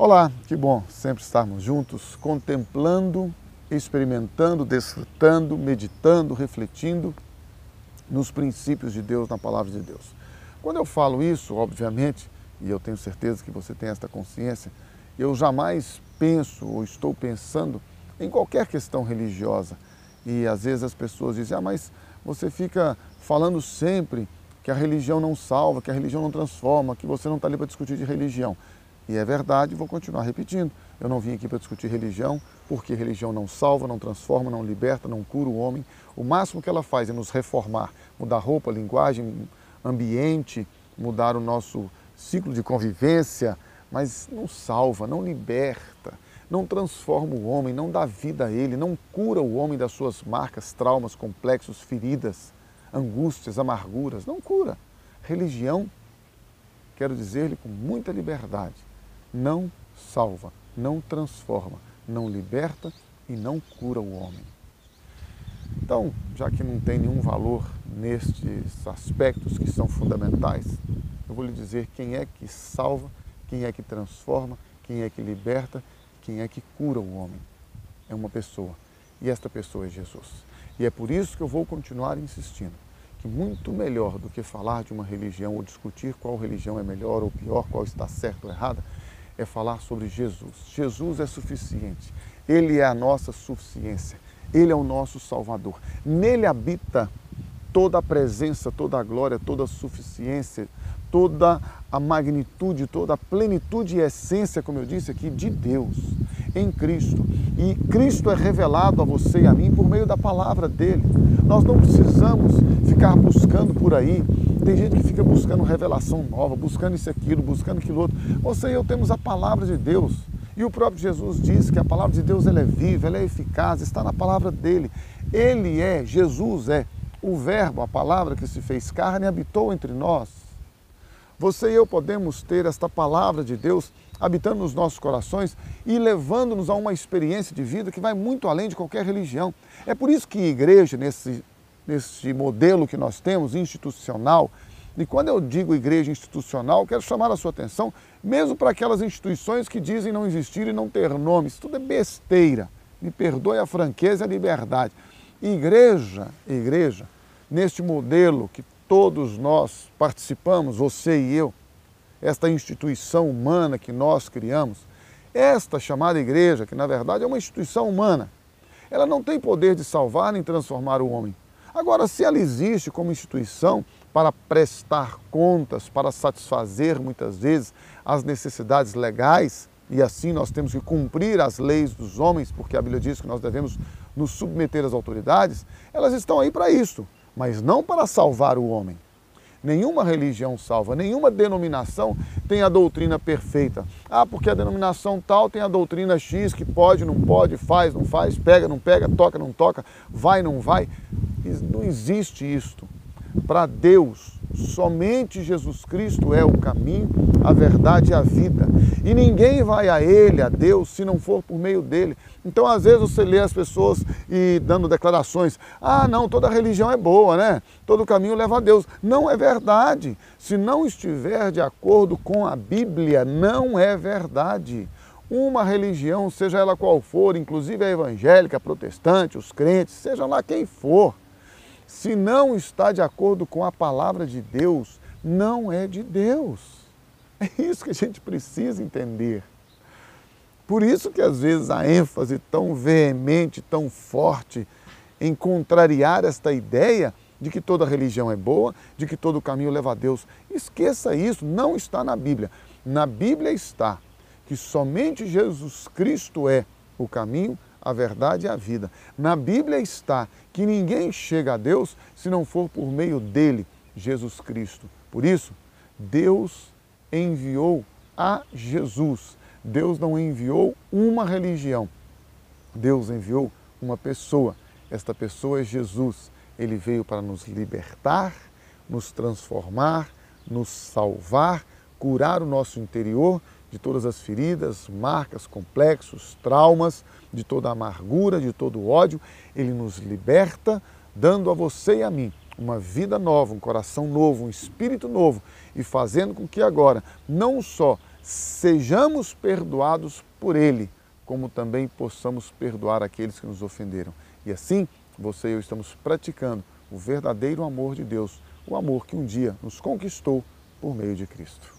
Olá, que bom sempre estarmos juntos, contemplando, experimentando, desfrutando, meditando, refletindo nos princípios de Deus, na palavra de Deus. Quando eu falo isso, obviamente, e eu tenho certeza que você tem esta consciência, eu jamais penso ou estou pensando em qualquer questão religiosa. E às vezes as pessoas dizem, ah, mas você fica falando sempre que a religião não salva, que a religião não transforma, que você não está ali para discutir de religião. E é verdade, vou continuar repetindo. Eu não vim aqui para discutir religião, porque religião não salva, não transforma, não liberta, não cura o homem. O máximo que ela faz é nos reformar, mudar roupa, linguagem, ambiente, mudar o nosso ciclo de convivência, mas não salva, não liberta, não transforma o homem, não dá vida a ele, não cura o homem das suas marcas, traumas, complexos, feridas, angústias, amarguras, não cura. Religião, quero dizer-lhe com muita liberdade, não salva, não transforma, não liberta e não cura o homem. Então, já que não tem nenhum valor nestes aspectos que são fundamentais, eu vou lhe dizer quem é que salva, quem é que transforma, quem é que liberta, quem é que cura o homem. É uma pessoa. E esta pessoa é Jesus. E é por isso que eu vou continuar insistindo que muito melhor do que falar de uma religião ou discutir qual religião é melhor ou pior, qual está certa ou errada, é falar sobre Jesus. Jesus é suficiente. Ele é a nossa suficiência. Ele é o nosso Salvador. Nele habita toda a presença, toda a glória, toda a suficiência, toda a magnitude, toda a plenitude e essência, como eu disse aqui, de Deus em Cristo. E Cristo é revelado a você e a mim por meio da palavra dele. Nós não precisamos ficar buscando por aí tem gente que fica buscando revelação nova, buscando isso aquilo, buscando aquilo outro. Você e eu temos a palavra de Deus. E o próprio Jesus disse que a palavra de Deus ela é viva, ela é eficaz, está na palavra dele. Ele é, Jesus é, o Verbo, a palavra que se fez carne habitou entre nós. Você e eu podemos ter esta palavra de Deus habitando nos nossos corações e levando-nos a uma experiência de vida que vai muito além de qualquer religião. É por isso que igreja, nesse nesse modelo que nós temos, institucional. E quando eu digo igreja institucional, quero chamar a sua atenção, mesmo para aquelas instituições que dizem não existir e não ter nome. Isso tudo é besteira. Me perdoe a franqueza e a liberdade. Igreja, igreja, neste modelo que todos nós participamos, você e eu, esta instituição humana que nós criamos, esta chamada igreja, que na verdade é uma instituição humana, ela não tem poder de salvar nem transformar o homem. Agora, se ela existe como instituição para prestar contas, para satisfazer muitas vezes as necessidades legais, e assim nós temos que cumprir as leis dos homens, porque a Bíblia diz que nós devemos nos submeter às autoridades, elas estão aí para isso, mas não para salvar o homem. Nenhuma religião salva, nenhuma denominação tem a doutrina perfeita. Ah, porque a denominação tal tem a doutrina X que pode, não pode, faz, não faz, pega, não pega, toca, não toca, vai, não vai. Não existe isto. Para Deus, somente Jesus Cristo é o caminho, a verdade e a vida. E ninguém vai a Ele, a Deus, se não for por meio dele. Então, às vezes, você lê as pessoas e dando declarações: ah, não, toda religião é boa, né? Todo caminho leva a Deus. Não é verdade. Se não estiver de acordo com a Bíblia, não é verdade. Uma religião, seja ela qual for, inclusive a evangélica, a protestante, os crentes, seja lá quem for, se não está de acordo com a palavra de Deus, não é de Deus. É isso que a gente precisa entender. Por isso que às vezes a ênfase tão veemente, tão forte em contrariar esta ideia de que toda religião é boa, de que todo caminho leva a Deus. Esqueça isso, não está na Bíblia. Na Bíblia está que somente Jesus Cristo é o caminho, a verdade e a vida. Na Bíblia está que ninguém chega a Deus se não for por meio dele, Jesus Cristo. Por isso, Deus enviou a Jesus. Deus não enviou uma religião. Deus enviou uma pessoa. Esta pessoa é Jesus. Ele veio para nos libertar, nos transformar, nos salvar, curar o nosso interior de todas as feridas, marcas, complexos, traumas, de toda a amargura, de todo o ódio. Ele nos liberta, dando a você e a mim uma vida nova, um coração novo, um espírito novo e fazendo com que agora não só sejamos perdoados por Ele, como também possamos perdoar aqueles que nos ofenderam. E assim, você e eu estamos praticando o verdadeiro amor de Deus, o amor que um dia nos conquistou por meio de Cristo.